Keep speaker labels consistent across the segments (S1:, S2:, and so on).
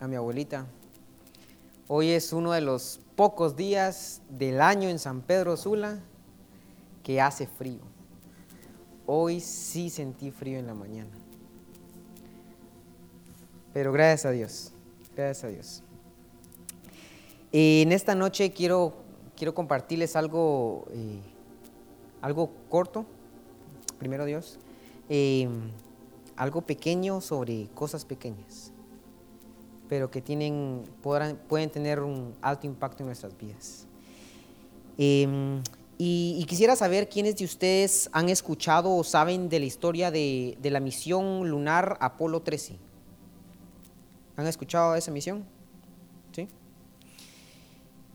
S1: a mi abuelita. Hoy es uno de los pocos días del año en San Pedro Sula que hace frío. Hoy sí sentí frío en la mañana. Pero gracias a Dios, gracias a Dios. En esta noche quiero, quiero compartirles algo, eh, algo corto, primero Dios, eh, algo pequeño sobre cosas pequeñas, pero que tienen, pueden tener un alto impacto en nuestras vidas. Em, y, quisiera saber quiénes de ustedes han escuchado o saben de la historia de, de la misión lunar Apolo 13. ¿Han escuchado de esa misión? ¿Sí?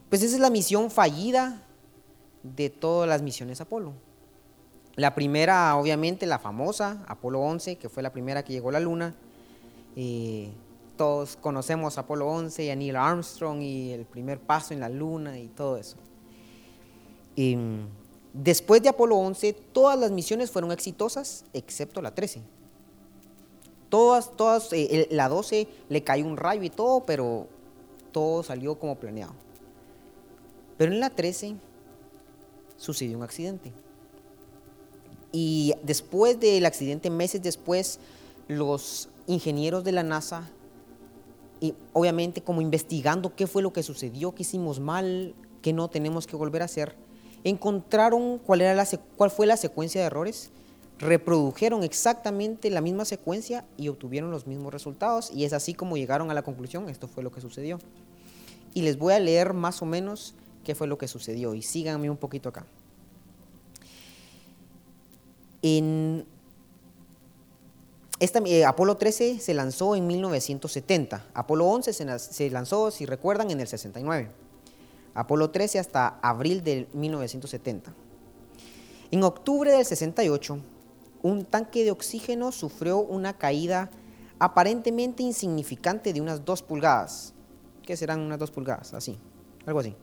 S1: Pues esa es la misión fallida de todas las misiones Apolo. La primera, obviamente, la famosa, Apolo 11, que fue la primera que llegó a la Luna. Eh, todos conocemos Apolo 11 y a Neil Armstrong y el primer paso en la Luna y todo eso. Em, después de Apolo 11, todas las misiones fueron exitosas, excepto la 13. Todas, todas, eh, la 12 le cayó un rayo y todo, pero todo salió como planeado. Pero en la 13 sucedió un accidente. Y después del accidente, meses después, los ingenieros de la NASA, y obviamente como investigando qué fue lo que sucedió, qué hicimos mal, qué no tenemos que volver a hacer, encontraron cuál, era la, cuál fue la secuencia de errores, reprodujeron exactamente la misma secuencia y obtuvieron los mismos resultados. Y es así como llegaron a la conclusión, esto fue lo que sucedió. Y les voy a leer más o menos qué fue lo que sucedió. Y síganme un poquito acá. En esta, eh, Apolo 13 se lanzó en 1970. Apolo 11 se, lanzó, si recuerdan, en el 69. Apolo 13 hasta abril de 1970. En octubre del 68, un tanque de oxígeno sufrió una caída aparentemente insignificante de unas 2 pulgadas. ¿Qué serán unas 2 pulgadas? Así, algo así.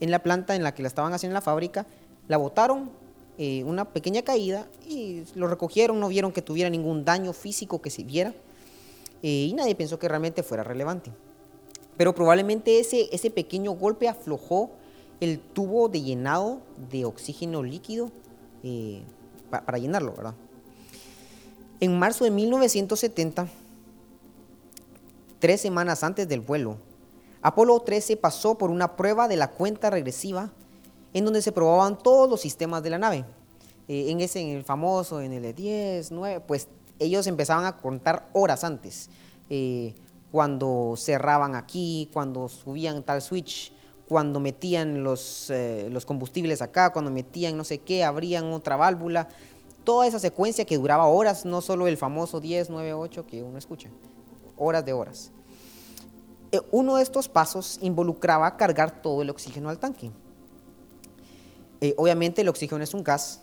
S1: En la planta en la que la estaban haciendo en la fábrica, la botaron eh, una pequeña caída y lo recogieron, no vieron que tuviera ningún daño físico que se viera eh, y nadie pensó que realmente fuera relevante. Pero probablemente ese, ese pequeño golpe aflojó el tubo de llenado de oxígeno líquido eh, para llenarlo, ¿verdad? En marzo de 1970, tres semanas antes del vuelo, Apolo 13 pasó por una prueba de la cuenta regresiva en donde se probaban todos los sistemas de la nave. Eh, en ese, en el famoso, en el de 10, 9, pues ellos empezaban a contar horas antes, eh, cuando cerraban aquí, cuando subían tal switch, cuando metían los, eh, los combustibles acá, cuando metían no sé qué, abrían otra válvula, toda esa secuencia que duraba horas, no solo el famoso 10, 9, 8 que uno escucha, horas de horas. uno de estos pasos involucraba cargar todo el oxígeno al tanque. Eh, obviamente el oxígeno es un gas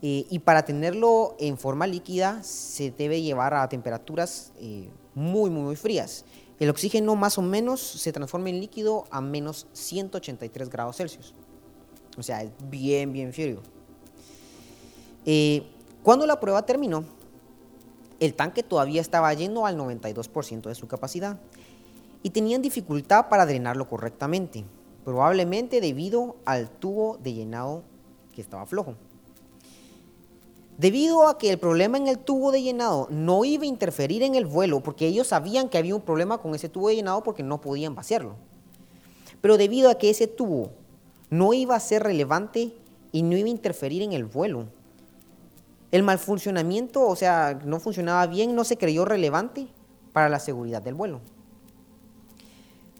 S1: eh, y para tenerlo en forma líquida se debe llevar a temperaturas eh, muy, muy, muy frías. El oxígeno más o menos se transforma en líquido a menos 183 grados Celsius. O sea, es bien, bien frío. cuando la prueba terminó, el tanque todavía estaba lleno al 92% de su capacidad y tenían dificultad para drenarlo correctamente probablemente debido al tubo de llenado que estaba flojo. Debido a que el problema en el tubo de llenado no iba a interferir en el vuelo, porque ellos sabían que había un problema con ese tubo de llenado porque no podían vaciarlo. Pero debido a que ese tubo no iba a ser relevante y no iba a interferir en el vuelo, el mal funcionamiento, o sea, no funcionaba bien, no se creyó relevante para la seguridad del vuelo.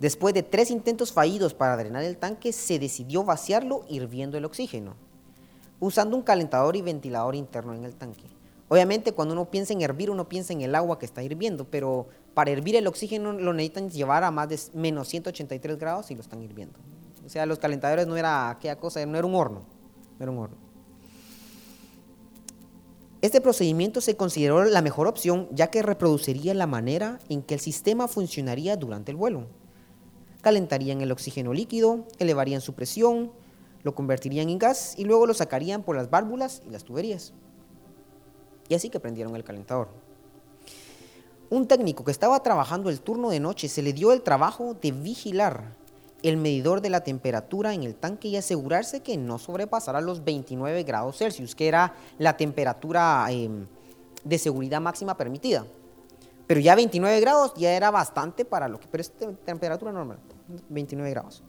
S1: Después de tres intentos fallidos para drenar el tanque, se decidió vaciarlo hirviendo el oxígeno, usando un calentador y ventilador interno en el tanque. Obviamente cuando uno piensa en hervir, uno piensa en el agua que está hirviendo, pero para hervir el oxígeno lo necesitan llevar a más de menos 183 grados y lo están hirviendo. O sea, los calentadores no era aquella cosa, no era un horno, no era un horno. Este procedimiento se consideró la mejor opción ya que reproduciría la manera en que el sistema funcionaría durante el vuelo calentarían el oxígeno líquido, elevarían su presión, lo convertirían en gas y luego lo sacarían por las válvulas y las tuberías. Y así que prendieron el calentador. Un técnico que estaba trabajando el turno de noche se le dio el trabajo de vigilar el medidor de la temperatura en el tanque y asegurarse que no sobrepasara los 29 grados Celsius, que era la temperatura em, de seguridad máxima permitida. Pero ya 29 grados ya era bastante para lo que, pero es temperatura normal, 29 grados.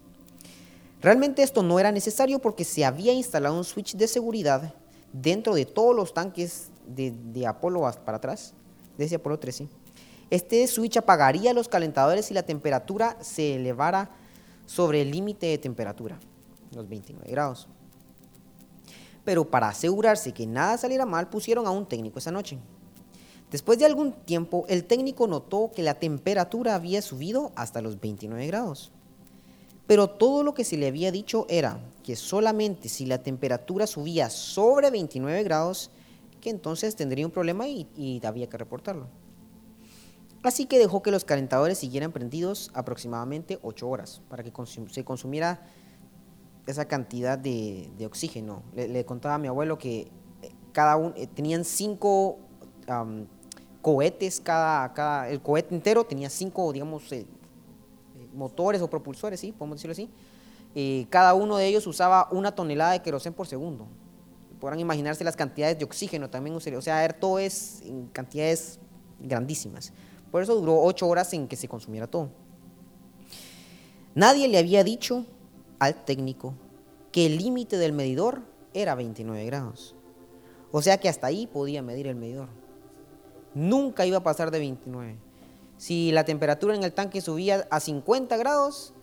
S1: Realmente esto no era necesario porque se había instalado un switch de seguridad dentro de todos los tanques de, de Apolo para atrás, desde Apolo 13. Este switch apagaría los calentadores si la temperatura se elevara sobre el límite de temperatura, los 29 grados. Pero para asegurarse que nada saliera mal, pusieron a un técnico esa noche. Después de algún tiempo, el técnico notó que la temperatura había subido hasta los 29 grados. Pero todo lo que se le había dicho era que solamente si la temperatura subía sobre 29 grados, que entonces tendría un problema y, y había que reportarlo. Así que dejó que los calentadores siguieran prendidos aproximadamente 8 horas para que se consumiera esa cantidad de, oxígeno. Le, contaba a mi abuelo que eh, cada uno eh, tenían cinco cohetes, cada, cada, el cohete entero tenía cinco, digamos, eh, motores o propulsores, ¿sí? podemos decirlo así. cada uno de ellos usaba una tonelada de queroseno por segundo. Podrán imaginarse las cantidades de oxígeno también, o sea, todo es en cantidades grandísimas. Por eso duró ocho horas en que se consumiera todo. Nadie le había dicho al técnico que el límite del medidor era 29 grados. O sea que hasta ahí podía medir el medidor. Nunca iba a pasar de 29. Si la temperatura en el tanque subía a 50 grados,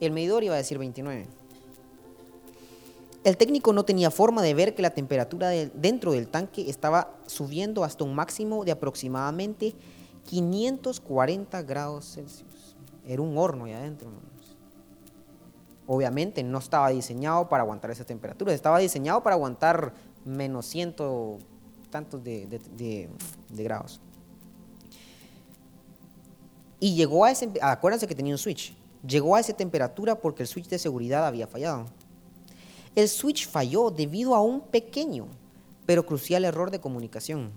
S1: el medidor iba a decir 29. El técnico no tenía forma de ver que la temperatura dentro del tanque estaba subiendo hasta un máximo de aproximadamente 540 grados Celsius. Era un horno ahí adentro, Obviamente no estaba diseñado para aguantar esa temperatura, estaba diseñado para aguantar menos ciento tantos de, grados. Y llegó a ese, acuérdense que tenía un switch, llegó a esa temperatura porque el switch de seguridad había fallado. El switch falló debido a un pequeño pero crucial error de comunicación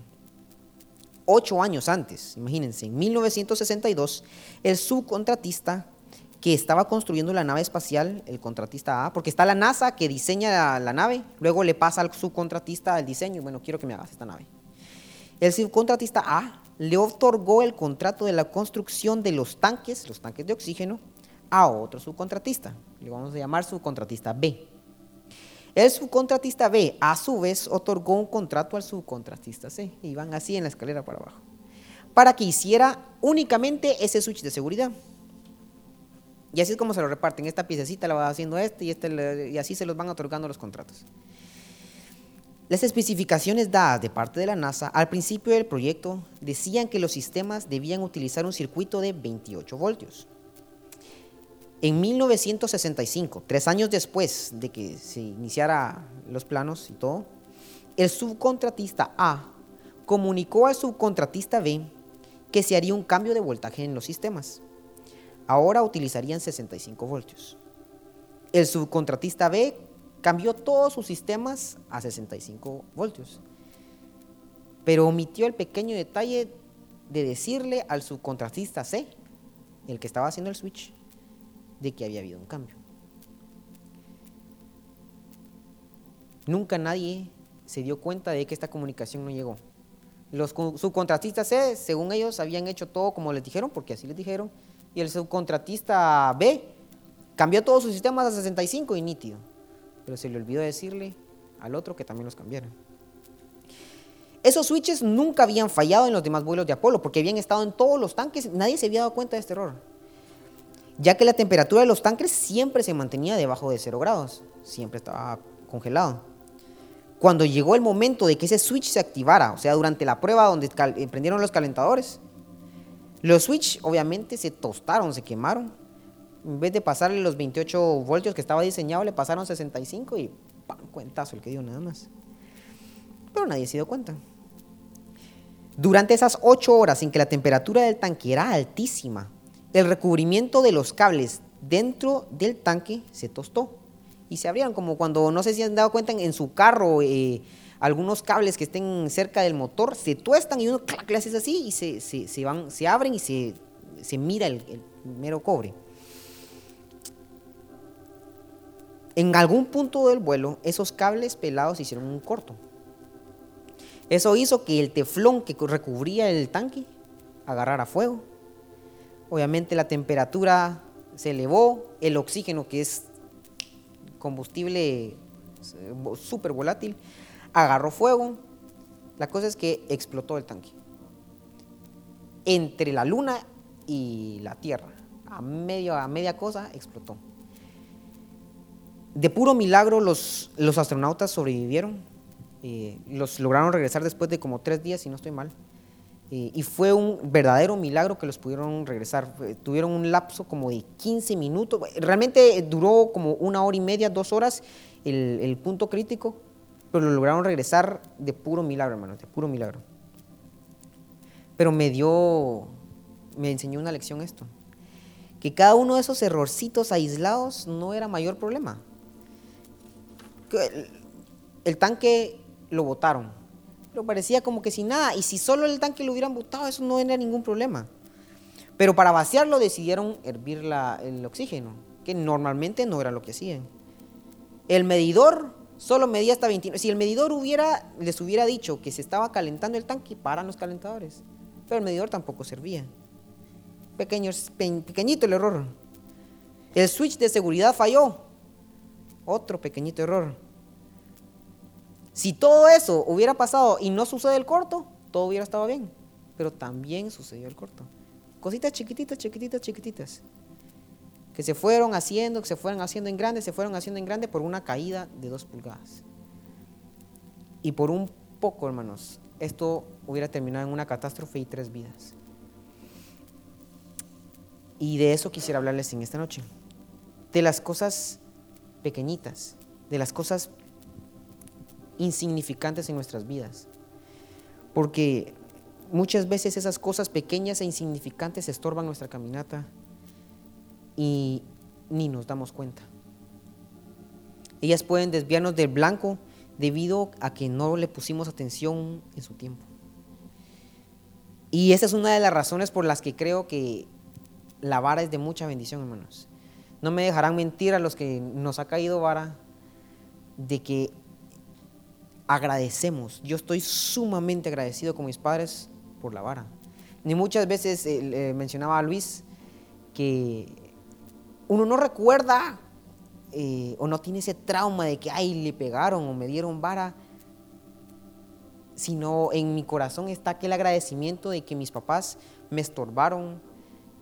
S1: ocho años antes, imagínense, en 1962, el subcontratista que estaba construyendo la nave espacial, el contratista A, porque está la NASA que diseña la, nave, luego le pasa al subcontratista el diseño, bueno, quiero que me hagas esta nave. El subcontratista A le otorgó el contrato de la construcción de los tanques, los tanques de oxígeno, a otro subcontratista. Le vamos a llamar subcontratista B. El subcontratista B, a su vez, otorgó un contrato al subcontratista C. Y van así en la escalera para abajo. Para que hiciera únicamente ese switch de seguridad. Y así es como se lo reparten. Esta piececita la va haciendo este y, este, y así se los van otorgando los contratos. Las especificaciones dadas de parte de la NASA al principio del proyecto decían que los sistemas debían utilizar un circuito de 28 voltios. En 1965, tres años después de que se iniciara los planos y todo, el subcontratista A comunicó al subcontratista B que se haría un cambio de voltaje en los sistemas. Ahora utilizarían 65 voltios. El subcontratista B cambió todos sus sistemas a 65 voltios, pero omitió el pequeño detalle de decirle al subcontratista C, el que estaba haciendo el switch, de que había habido un cambio. Nunca nadie se dio cuenta de que esta comunicación no llegó. Los subcontratistas C, según ellos, habían hecho todo como les dijeron, porque así les dijeron, y el subcontratista B cambió todos sus sistemas a 65 y nítido, pero se le olvidó decirle al otro que también los cambiaran. Esos switches nunca habían fallado en los demás vuelos de Apolo, porque habían estado en todos los tanques, nadie se había dado cuenta de este error ya que la temperatura de los tanques siempre se mantenía debajo de 0 grados, siempre estaba congelado. Cuando llegó el momento de que ese switch se activara, o sea, durante la prueba donde eh, prendieron los calentadores, los switch obviamente se tostaron, se quemaron. En vez de pasarle los 28 voltios que estaba diseñado, le pasaron 65 y ¡pam! cuentazo el que dio nada más. Pero nadie se dio cuenta. Durante esas 8 horas en que la temperatura del tanque era altísima, el recubrimiento de los cables dentro del tanque se tostó y se abrieron, como cuando no sé si han dado cuenta en, su carro, eh, algunos cables que estén cerca del motor se tuestan y uno clac, le haces así y se, se, se, van, se abren y se, se mira el, el mero cobre. En algún punto del vuelo, esos cables pelados hicieron un corto. Eso hizo que el teflón que recubría el tanque agarrara fuego. Obviamente la temperatura se elevó, el oxígeno, que es combustible súper volátil, agarró fuego. La cosa es que explotó el tanque. Entre la luna y la tierra, a, medio, a media cosa, explotó. De puro milagro los, los astronautas sobrevivieron. Eh, los lograron regresar después de como tres días, si no estoy mal. Eh, y fue un verdadero milagro que los pudieron regresar. tuvieron un lapso como de 15 minutos. Realmente duró como una hora y media, dos horas el, el punto crítico, pero lo lograron regresar de puro milagro, hermano, de puro milagro. Pero me dio, me enseñó una lección esto, que cada uno de esos errorcitos aislados no era mayor problema. El, el tanque lo botaron, pero parecía como que sin nada, y si solo el tanque lo hubieran botado, eso no era ningún problema. Pero para vaciarlo decidieron hervir la, el oxígeno, que normalmente no era lo que hacían. El medidor solo medía hasta 29. Si el medidor hubiera, les hubiera dicho que se estaba calentando el tanque, paran los calentadores. Pero el medidor tampoco servía. Pequeño, pequeñito el error. El switch de seguridad falló. Otro pequeñito error. Si todo eso hubiera pasado y no sucede el corto, todo hubiera estado bien. Pero también sucedió el corto. Cositas chiquititas, chiquititas, chiquititas que se fueron haciendo, que se fueron haciendo en grande, se fueron haciendo en grande por una caída de dos pulgadas. Y por un poco, hermanos, esto hubiera terminado en una catástrofe y tres vidas. Y de eso quisiera hablarles en esta noche. De las cosas pequeñitas, de las cosas insignificantes en nuestras vidas. Porque muchas veces esas cosas pequeñas e insignificantes estorban nuestra caminata y ni nos damos cuenta. Ellas pueden desviarnos del blanco debido a que no le pusimos atención en su tiempo. Y esa es una de las razones por las que creo que la vara es de mucha bendición, hermanos. No me dejarán mentir a los que nos ha caído vara de que agradecemos. Yo estoy sumamente agradecido con mis padres por la vara. Ni muchas veces eh, mencionaba a Luis que uno no recuerda eh, o no tiene ese trauma de que, ay, le pegaron o me dieron vara, sino en mi corazón está aquel agradecimiento de que mis papás me estorbaron,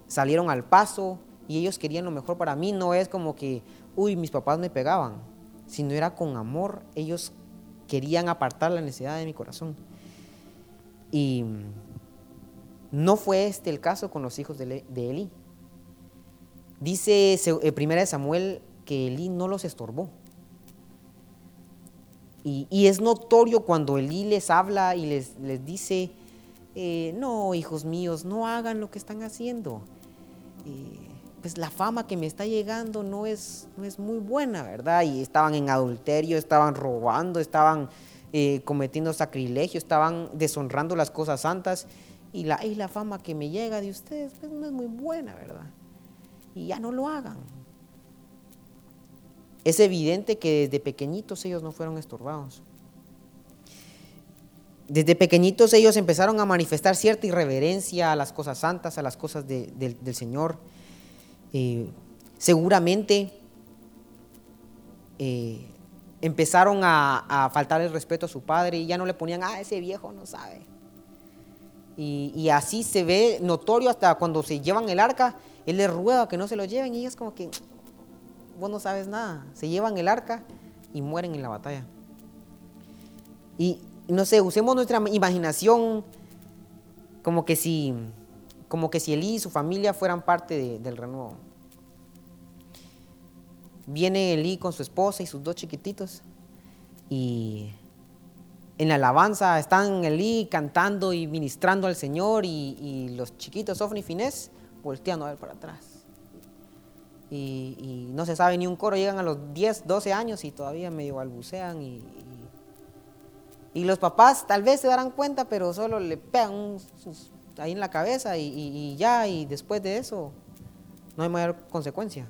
S1: salieron al paso y ellos querían lo mejor para mí. No es como que, uy, mis papás me pegaban, sino era con amor, ellos querían apartar la necesidad de mi corazón. Y no fue este el caso con los hijos de, de Eli. Dice eh, Primera de Samuel que Elí no los estorbó. Y, es notorio cuando Elí les habla y les, les dice, eh, no, hijos míos, no hagan lo que están haciendo. Eh, pues la fama que me está llegando no es, no es muy buena, ¿verdad? Y estaban en adulterio, estaban robando, estaban cometiendo sacrilegio, estaban deshonrando las cosas santas. Y la, y la fama que me llega de ustedes pues, no es muy buena, ¿verdad? Y ya no lo hagan. Es evidente que desde pequeñitos ellos no fueron estorbados. Desde pequeñitos ellos empezaron a manifestar cierta irreverencia a las cosas santas, a las cosas del Señor. Eh, seguramente eh, empezaron a, faltar el respeto a su padre y ya no le ponían, ah, ese viejo no sabe. Y así se ve notorio hasta cuando se llevan el arca él les ruega que no se lo lleven y ellos como que, vos no sabes nada. Se llevan el arca y mueren en la batalla. Y no sé, usemos nuestra imaginación como que si, como que si Elí y su familia fueran parte del renuevo. Viene Elí con su esposa y sus dos chiquititos y en la alabanza están Elí cantando y ministrando al Señor y, los chiquitos Ofni y volteando a ver para atrás. Y, no se sabe ni un coro, llegan a los 10, 12 años y todavía medio balbucean y, Y los papás tal vez se darán cuenta, pero solo le pegan ahí en la cabeza y, ya, y después de eso no hay mayor consecuencia.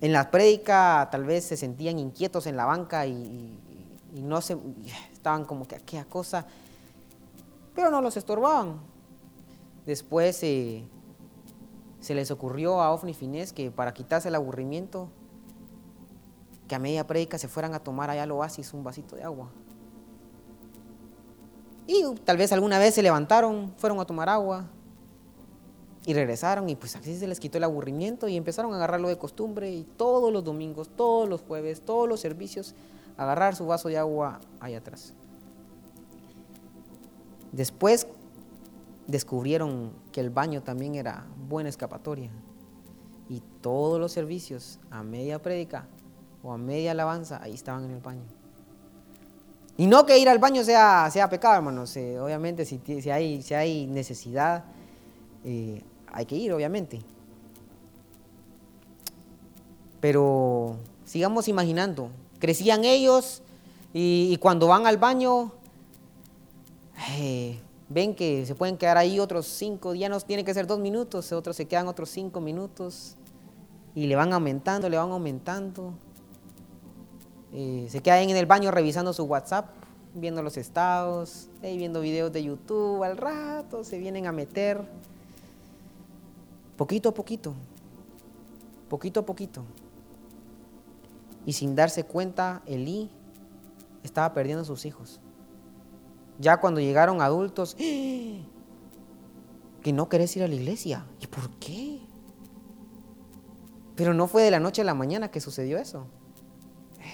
S1: En la prédica tal vez se sentían inquietos en la banca y, no se estaban como que aquella cosa, pero no los estorbaban. Después se les ocurrió a Ofni Finés que para quitarse el aburrimiento que a media prédica se fueran a tomar allá al oasis un vasito de agua. Y tal vez alguna vez se levantaron, fueron a tomar agua y regresaron y pues así se les quitó el aburrimiento y empezaron a agarrarlo de costumbre y todos los domingos, todos los jueves, todos los servicios, agarrar su vaso de agua allá atrás. Después descubrieron que el baño también era buena escapatoria y todos los servicios a media prédica o a media alabanza, ahí estaban en el baño. Y no que ir al baño sea, sea pecado, hermanos. Eh, obviamente, si, si, hay, si hay necesidad, eh, hay que ir, obviamente. Pero sigamos imaginando. Crecían ellos y, cuando van al baño, eh, ven que se pueden quedar ahí otros cinco, ya no tiene que ser dos minutos, otros se quedan otros cinco minutos y le van aumentando, le van aumentando. Eh, se queda en el baño revisando su WhatsApp, viendo los estados, viendo videos de YouTube al rato, se vienen a meter. Poquito a poquito, poquito a poquito. Y sin darse cuenta, Elí estaba perdiendo a sus hijos. Ya cuando llegaron adultos, ¡Ah! que no querés ir a la iglesia. ¿Y por qué? Pero no fue de la noche a la mañana que sucedió eso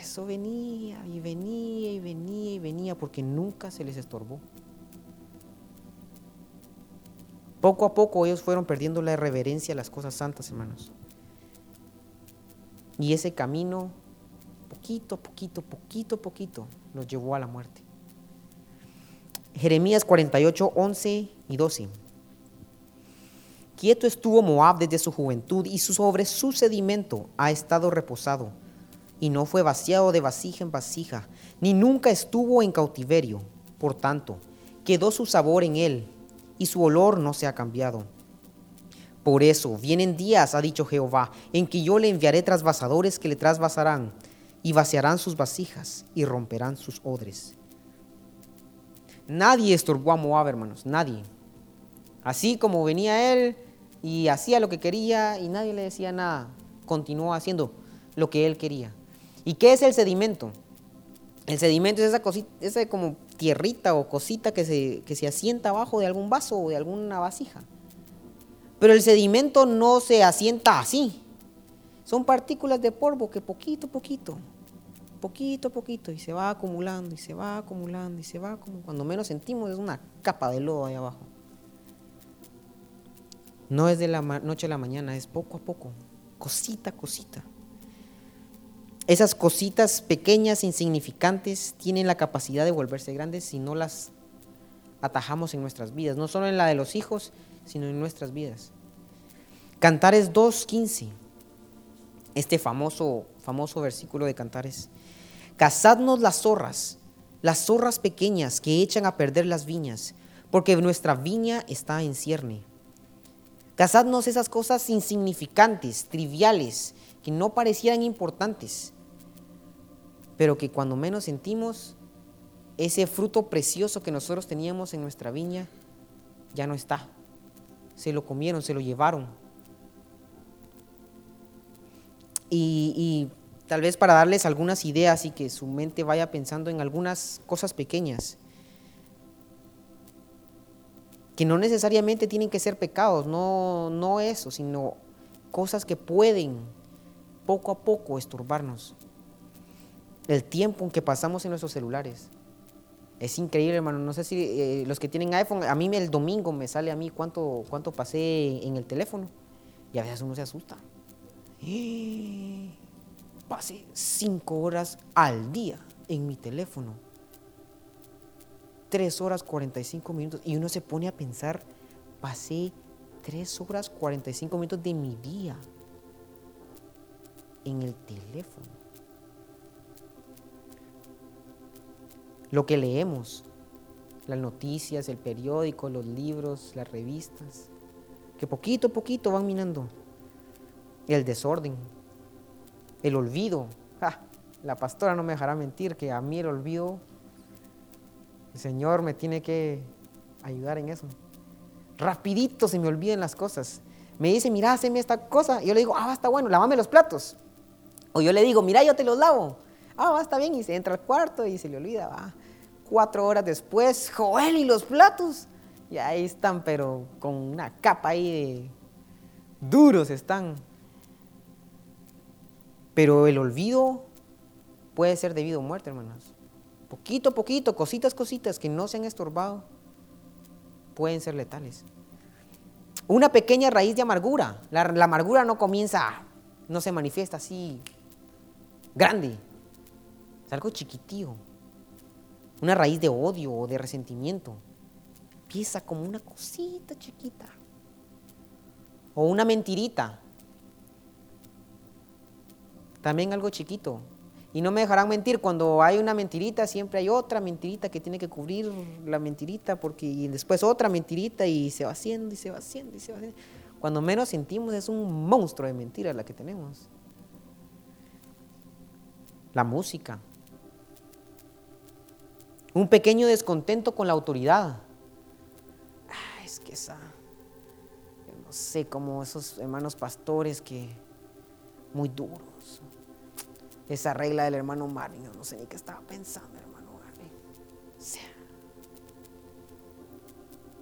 S1: eso venía y venía y venía y venía porque nunca se les estorbó. Poco a poco ellos fueron perdiendo la reverencia a las cosas santas, hermanos. Y ese camino, poquito, poquito, poquito, poquito, los llevó a la muerte. Jeremías 48, 11 y 12. Quieto estuvo Moab desde su juventud y sobre su sedimento ha estado reposado y no fue vaciado de vasija en vasija, ni nunca estuvo en cautiverio. Por tanto, quedó su sabor en él, y su olor no se ha cambiado. Por eso vienen días, ha dicho Jehová, en que yo le enviaré trasvasadores que le trasvasarán, y vaciarán sus vasijas, y romperán sus odres. Nadie estorbó a Moab, hermanos, nadie. Así como venía él y hacía lo que quería y nadie le decía nada, continuó haciendo lo que él quería. ¿Y qué es el sedimento? El sedimento es esa cosita, esa como tierrita o cosita que se, que se asienta abajo de algún vaso o de alguna vasija. Pero el sedimento no se asienta así. Son partículas de polvo que poquito a poquito, poquito a poquito, y se va acumulando, y se va acumulando, y se va como Cuando menos sentimos es una capa de lodo ahí abajo. No es de la noche a la mañana, es poco a poco, cosita a cosita. Esas cositas pequeñas, insignificantes, tienen la capacidad de volverse grandes si no las atajamos en nuestras vidas, no solo en la de los hijos, sino en nuestras vidas. Cantares 2.15, este famoso, famoso versículo de Cantares. Cazadnos las zorras, las zorras pequeñas que echan a perder las viñas, porque nuestra viña está en cierne. Cazadnos esas cosas insignificantes, triviales, que no parecieran importantes, pero que cuando menos sentimos, ese fruto precioso que nosotros teníamos en nuestra viña ya no está. Se lo comieron, se lo llevaron. Y, tal vez para darles algunas ideas y que su mente vaya pensando en algunas cosas pequeñas, que no necesariamente tienen que ser pecados, no, no eso, sino cosas que pueden poco a poco estorbarnos el tiempo en que pasamos en nuestros celulares. Es increíble, hermano. No sé si eh, los que tienen iPhone, a mí el domingo me sale a mí cuánto, cuánto pasé en el teléfono. Y a veces uno se asusta. Pasé cinco horas al día en mi teléfono. Tres horas 45 minutos. Y uno se pone a pensar, pasé tres horas 45 minutos de mi día en el teléfono. lo que leemos, las noticias, el periódico, los libros, las revistas, que poquito a poquito van minando. El desorden, el olvido. la pastora no me dejará mentir que a mí el olvido, el Señor me tiene que ayudar en eso. Rapidito se me olviden las cosas. Me dice, mira, haceme esta cosa. Y yo le digo, ah, está bueno, lávame los platos. O yo le digo, mira, yo te los lavo. Ah, va, está bien. Y se entra al cuarto y se le olvida. Cuatro horas después, Joel, ¿y los platos? Y ahí están, pero con una capa ahí de duros están. Pero el olvido puede ser debido a muerte, hermanos. Poquito a poquito, cositas, cositas que no se han estorbado, pueden ser letales. Una pequeña raíz de amargura. La, amargura no comienza, no se manifiesta así grande. Es algo chiquitío una raíz de odio o de resentimiento. Empieza como una cosita chiquita. O una mentirita. También algo chiquito. Y no me dejarán mentir, cuando hay una mentirita siempre hay otra mentirita que tiene que cubrir la mentirita, porque y después otra mentirita y se va haciendo y se va haciendo y se va haciendo. Cuando menos sentimos es un monstruo de mentiras la que tenemos. La música, un pequeño descontento con la autoridad. Ah, es que esa, no sé, como esos hermanos pastores que muy duros. Esa regla del hermano Mario, no sé ni qué estaba pensando, hermano Mario. O sea,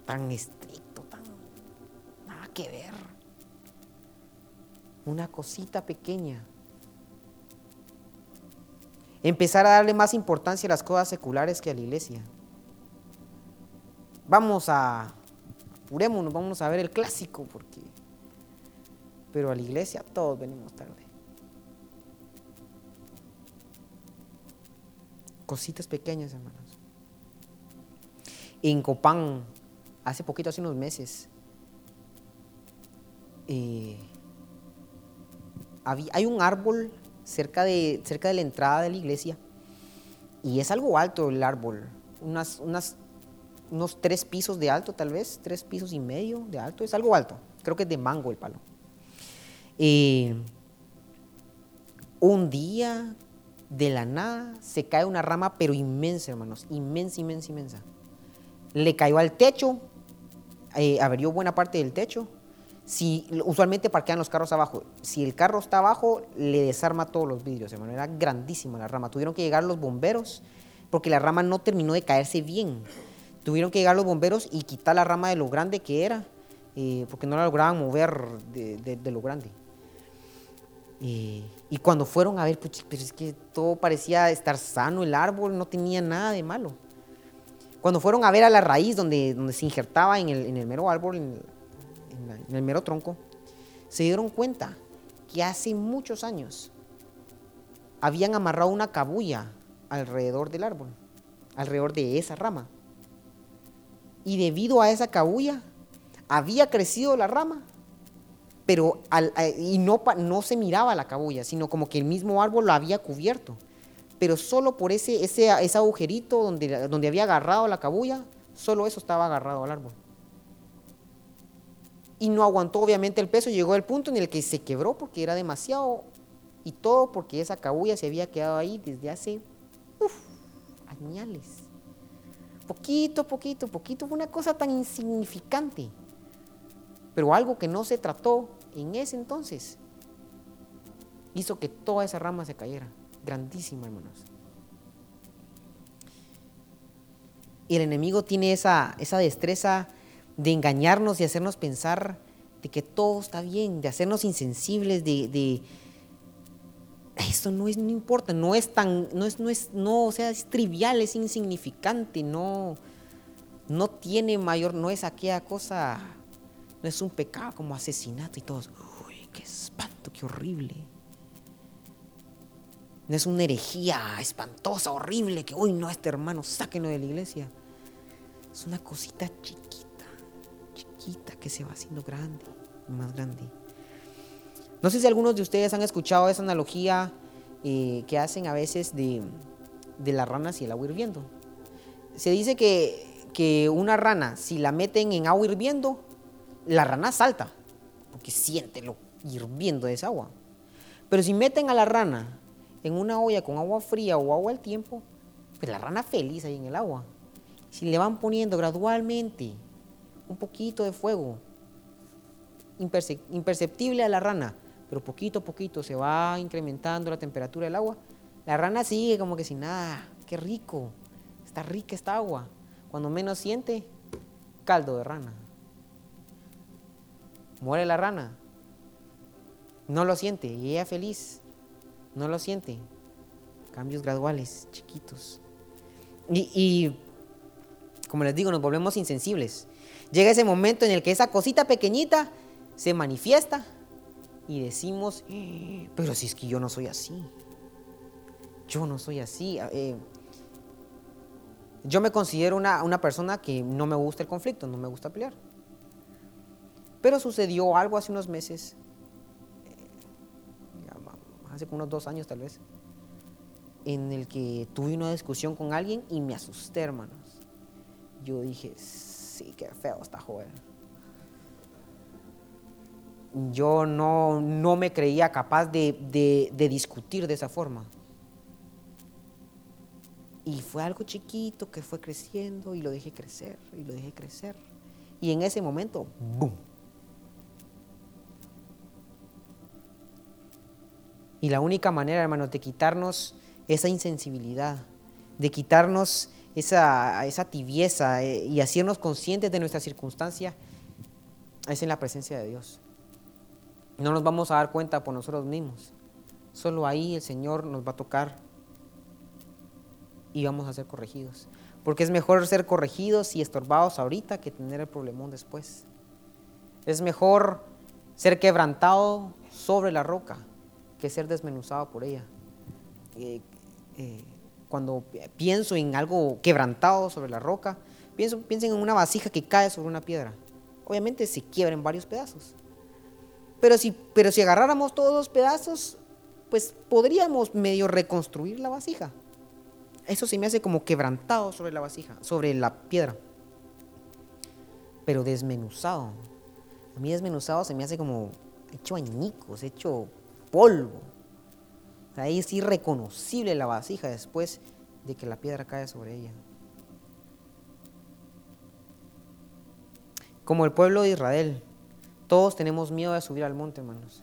S1: tan estricto, tan nada que ver. Una cosita pequeña empezar a darle más importancia a las cosas seculares que a la iglesia. Vamos a, apurémonos, vamos a ver el clásico, porque, pero a la iglesia todos venimos tarde. Cositas pequeñas, hermanos. En Copán, hace poquito, hace unos meses, eh, hay un árbol cerca de, cerca de la entrada de la iglesia. Y es algo alto el árbol, unas, unos tres pisos de alto tal vez, tres pisos y medio de alto, es algo alto. Creo que es de mango el palo. Eh, un día de la nada se cae una rama, pero inmensa, hermanos, inmensa, inmensa, inmensa. Le cayó al techo, eh, abrió buena parte del techo si usualmente parquean los carros abajo, si el carro está abajo, le desarma todos los vidrios, hermano. Era grandísima la rama. Tuvieron que llegar los bomberos porque la rama no terminó de caerse bien. Tuvieron que llegar los bomberos y quitar la rama de lo grande que era, eh, porque no la lograban mover de, lo grande. Y cuando fueron a ver, pues, pero es que todo parecía estar sano, el árbol no tenía nada de malo. Cuando fueron a ver a la raíz donde, donde se injertaba en el, en el mero árbol, en, en el mero tronco, se dieron cuenta que hace muchos años habían amarrado una cabulla alrededor del árbol, alrededor de esa rama. Y debido a esa cabulla, había crecido la rama, pero y no, no se miraba la cabulla, sino como que el mismo árbol lo había cubierto. Pero solo por ese, ese, ese agujerito donde, donde había agarrado la cabulla, solo eso estaba agarrado al árbol y no aguantó obviamente el peso, llegó al punto en el que se quebró porque era demasiado y todo porque esa cabulla se había quedado ahí desde hace uf, añales. Poquito, poquito, poquito, fue una cosa tan insignificante, pero algo que no se trató en ese entonces hizo que toda esa rama se cayera. Grandísima, hermanos. Y el enemigo tiene esa, esa destreza de engañarnos y hacernos pensar de que todo está bien, de hacernos insensibles, de, de esto no es, no importa, no es tan, no es, no es, no, o sea, es trivial, es insignificante, no, no tiene mayor, no es aquella cosa, no es un pecado como asesinato y todos, uy, qué espanto, qué horrible. No es una herejía espantosa, horrible, que, uy, no, este hermano, sáquenlo de la iglesia. Es una cosita chiquita que se va haciendo grande, más grande. No sé si algunos de ustedes han escuchado esa analogía eh, que hacen a veces de, las ranas y el agua hirviendo. se dice que, que una rana, si la meten en agua hirviendo, la rana salta, porque siente lo hirviendo de esa agua. Pero si meten a la rana en una olla con agua fría o agua al tiempo, pues la rana feliz ahí en el agua. Si le van poniendo gradualmente un poquito de fuego, imperceptible a la rana, pero poquito a poquito se va incrementando la temperatura del agua, la rana sigue como que sin nada, qué rico, está rica esta agua. Cuando menos siente, caldo de rana. Muere la rana, no lo siente y ella feliz, no lo siente. Cambios graduales, chiquitos. Y, como les digo, nos volvemos insensibles. Llega ese momento en el que esa cosita pequeñita se manifiesta y decimos, eh, pero si es que yo no soy así. Yo no soy así. Eh, yo me considero una, una persona que no me gusta el conflicto, no me gusta pelear. Pero sucedió algo hace unos meses, eh, hace unos dos años tal vez, en el que tuve una discusión con alguien y me asusté, hermanos. Yo dije, sí, qué feo está joven. Yo no, no me creía capaz de, de discutir de esa forma. Y fue algo chiquito que fue creciendo y lo dejé crecer y lo dejé crecer. Y en ese momento, ¡boom! Y la única manera, hermanos, de quitarnos esa insensibilidad, de quitarnos esa, esa tibieza eh, y hacernos conscientes de nuestra circunstancia, es en la presencia de Dios. No nos vamos a dar cuenta por nosotros mismos. Solo ahí el Señor nos va a tocar y vamos a ser corregidos. Porque es mejor ser corregidos y estorbados ahorita que tener el problemón después. Es mejor ser quebrantado sobre la roca que ser desmenuzado por ella. Eh, cuando pienso en algo quebrantado sobre la roca, pienso, piensen en una vasija que cae sobre una piedra. Obviamente se quiebra en varios pedazos. Pero si, pero si agarráramos todos los pedazos, pues podríamos medio reconstruir la vasija. Eso se me hace como quebrantado sobre la vasija, sobre la piedra. Pero desmenuzado. A mí desmenuzado se me hace como hecho añicos, hecho polvo. Ahí es irreconocible la vasija después de que la piedra cae sobre ella. Como el pueblo de Israel, todos tenemos miedo de subir al monte, hermanos,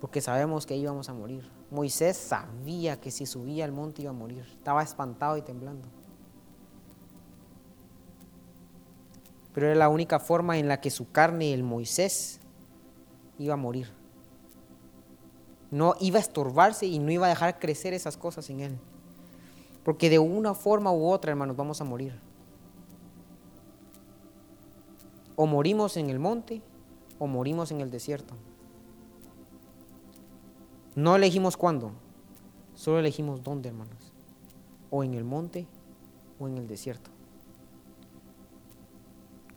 S1: porque sabemos que íbamos a morir. Moisés sabía que si subía al monte iba a morir, estaba espantado y temblando. Pero era la única forma en la que su carne, el Moisés, iba a morir. No iba a estorbarse y no iba a dejar crecer esas cosas en él. Porque de una forma u otra, hermanos, vamos a morir. O morimos en el monte o morimos en el desierto. No elegimos cuándo, solo elegimos dónde, hermanos. O en el monte o en el desierto.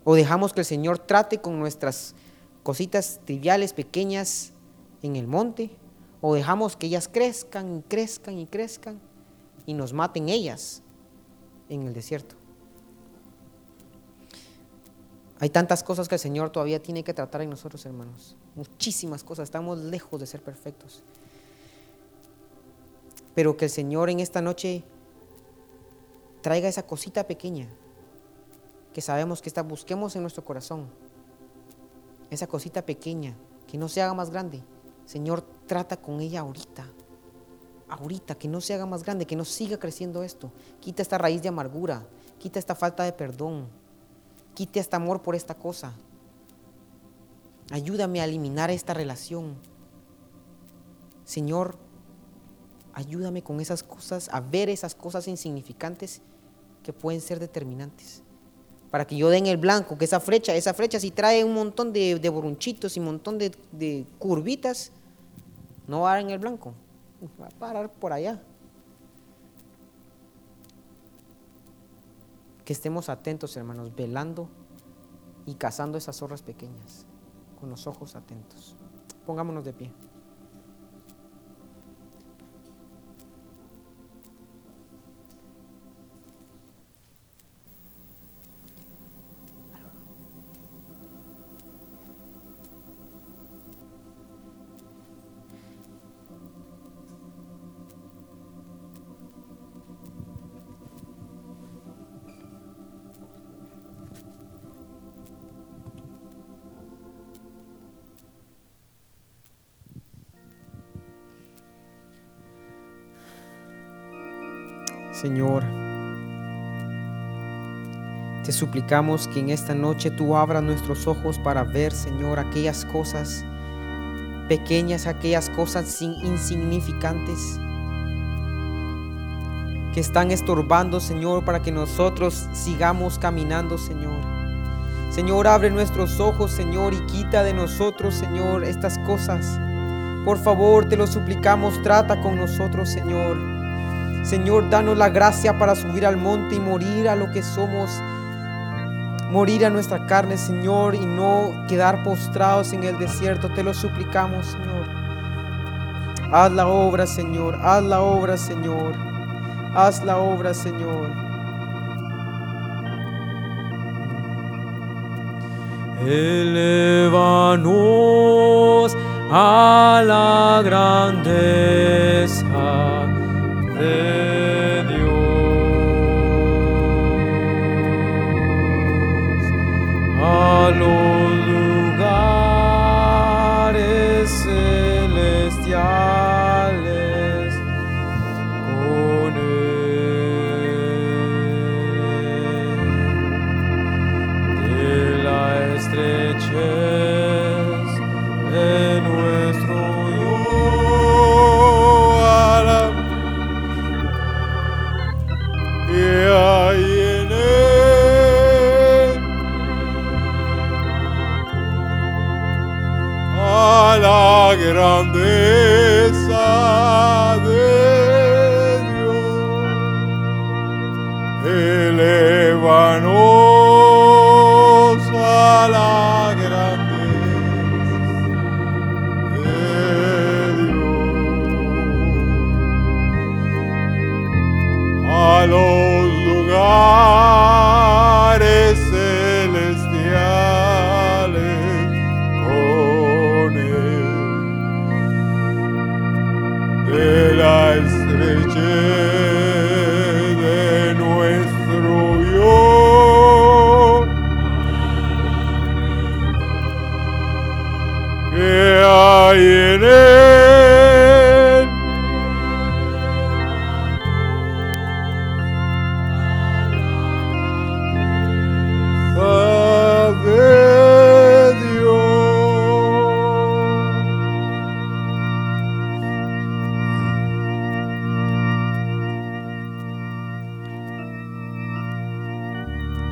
S1: O dejamos que el Señor trate con nuestras cositas triviales, pequeñas, en el monte, o dejamos que ellas crezcan y crezcan y crezcan y nos maten ellas en el desierto. Hay tantas cosas que el Señor todavía tiene que tratar en nosotros, hermanos. Muchísimas cosas. Estamos lejos de ser perfectos. Pero que el Señor en esta noche traiga esa cosita pequeña que sabemos que está, busquemos en nuestro corazón. Esa cosita pequeña, que no se haga más grande. Señor, trata con ella ahorita. Ahorita, que no se haga más grande, que no siga creciendo esto. Quita esta raíz de amargura, quita esta falta de perdón, quita este amor por esta cosa. Ayúdame a eliminar esta relación. Señor, ayúdame con esas cosas, a ver esas cosas insignificantes que pueden ser determinantes. Para que yo den el blanco, que esa flecha, esa flecha si trae un montón de, de borunchitos y un montón de, de, curvitas, no va a dar en el blanco, va a parar por allá. Que estemos atentos, hermanos, velando y cazando esas zorras pequeñas, con los ojos atentos. Pongámonos de pie. Señor, te suplicamos que en esta noche tú abras nuestros ojos para ver, Señor, aquellas cosas pequeñas, aquellas cosas insignificantes que están estorbando, Señor, para que nosotros sigamos caminando, Señor. Señor, abre nuestros ojos, Señor, y quita de nosotros, Señor, estas cosas. Por favor, te lo suplicamos, trata con nosotros, Señor. Señor, danos la gracia para subir al monte y morir a lo que somos. Morir a nuestra carne, Señor, y no quedar postrados en el desierto. Te lo suplicamos, Señor. Haz la obra, Señor. Haz la obra, Señor. Haz la obra, Señor.
S2: Elevanos a la grandeza de Dios, a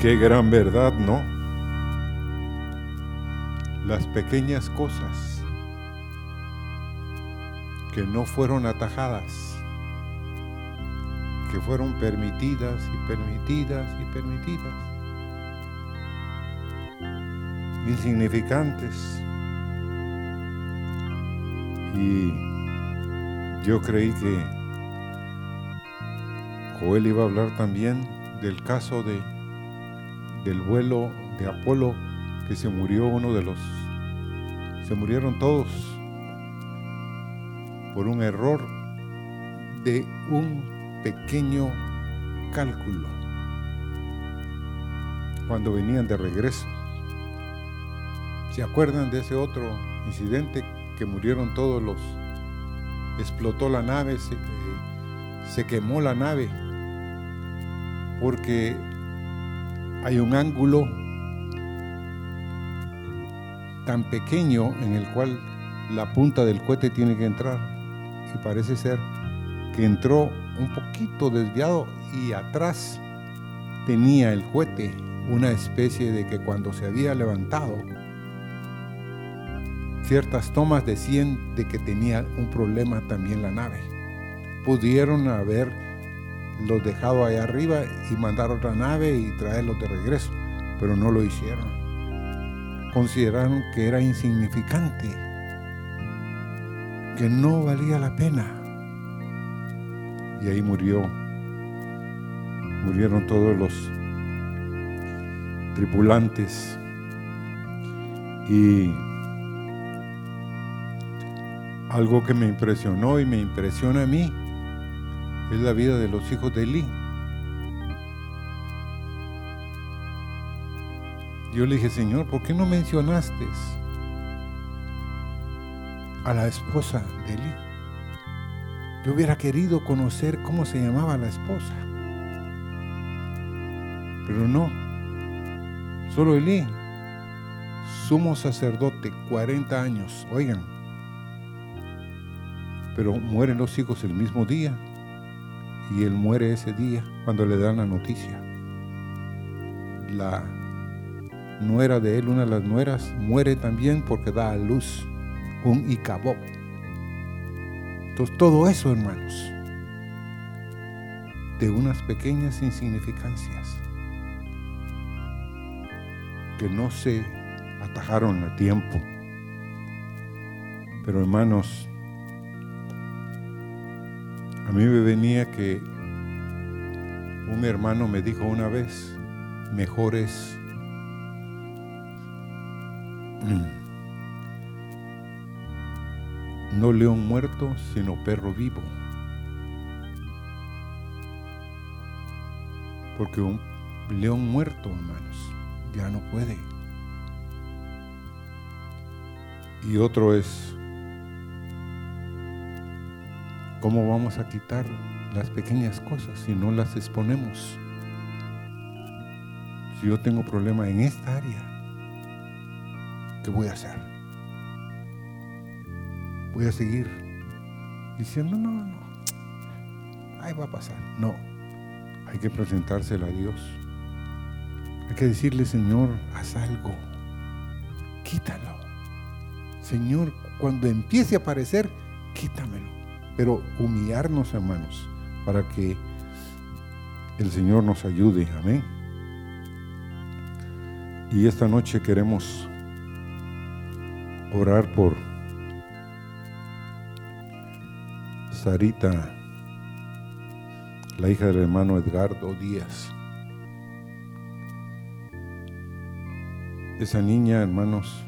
S2: Qué gran verdad, ¿no? Las pequeñas cosas que no fueron atajadas, que fueron permitidas y permitidas y permitidas, insignificantes. Y yo creí que Joel iba a hablar también del caso de del vuelo de Apolo que se murió uno de los se murieron todos por un error de un pequeño cálculo cuando venían de regreso. ¿Se acuerdan de ese otro incidente que murieron todos los explotó la nave, se, eh, se quemó la nave porque hay un ángulo tan pequeño en el cual la punta del cohete tiene que entrar. Y parece ser que entró un poquito desviado y atrás tenía el cohete una especie de que cuando se había levantado, ciertas tomas decían de que tenía un problema también la nave. Pudieron haber los dejado allá arriba y mandar otra nave y traerlos de regreso, pero no lo hicieron. Consideraron que era insignificante, que no valía la pena. Y ahí murió, murieron todos los tripulantes y algo que me impresionó y me impresiona a mí es la vida de los hijos de Elí. Yo le dije, Señor, ¿por qué no mencionaste a la esposa de Elí? Yo hubiera querido conocer cómo se llamaba la esposa. Pero no, solo Elí, sumo sacerdote, 40 años, oigan, pero mueren los hijos el mismo día y él muere ese día cuando le dan la noticia. La nuera de él, una de las nueras, muere también porque da a luz un Icabod. Entonces todo eso, hermanos, de unas pequeñas insignificancias que no se atajaron a tiempo. Pero hermanos, mí me venía que un hermano me dijo una vez, mejor es no león muerto, sino perro vivo. Porque un león muerto, hermanos, ya no puede. Y otro es, ¿cómo vamos a quitar las pequeñas cosas si no las exponemos? Si yo tengo problema en esta área, ¿qué voy a hacer? Voy a seguir diciendo, no, no, ahí va a pasar. No, hay que presentársela a Dios. Hay que decirle, Señor, haz algo. Quítalo. Señor, cuando empiece a aparecer, quítamelo. Pero humillarnos, hermanos, para que el Señor nos ayude. Amén. Y esta noche queremos orar por Sarita, la hija del hermano Edgardo Díaz. Esa niña, hermanos,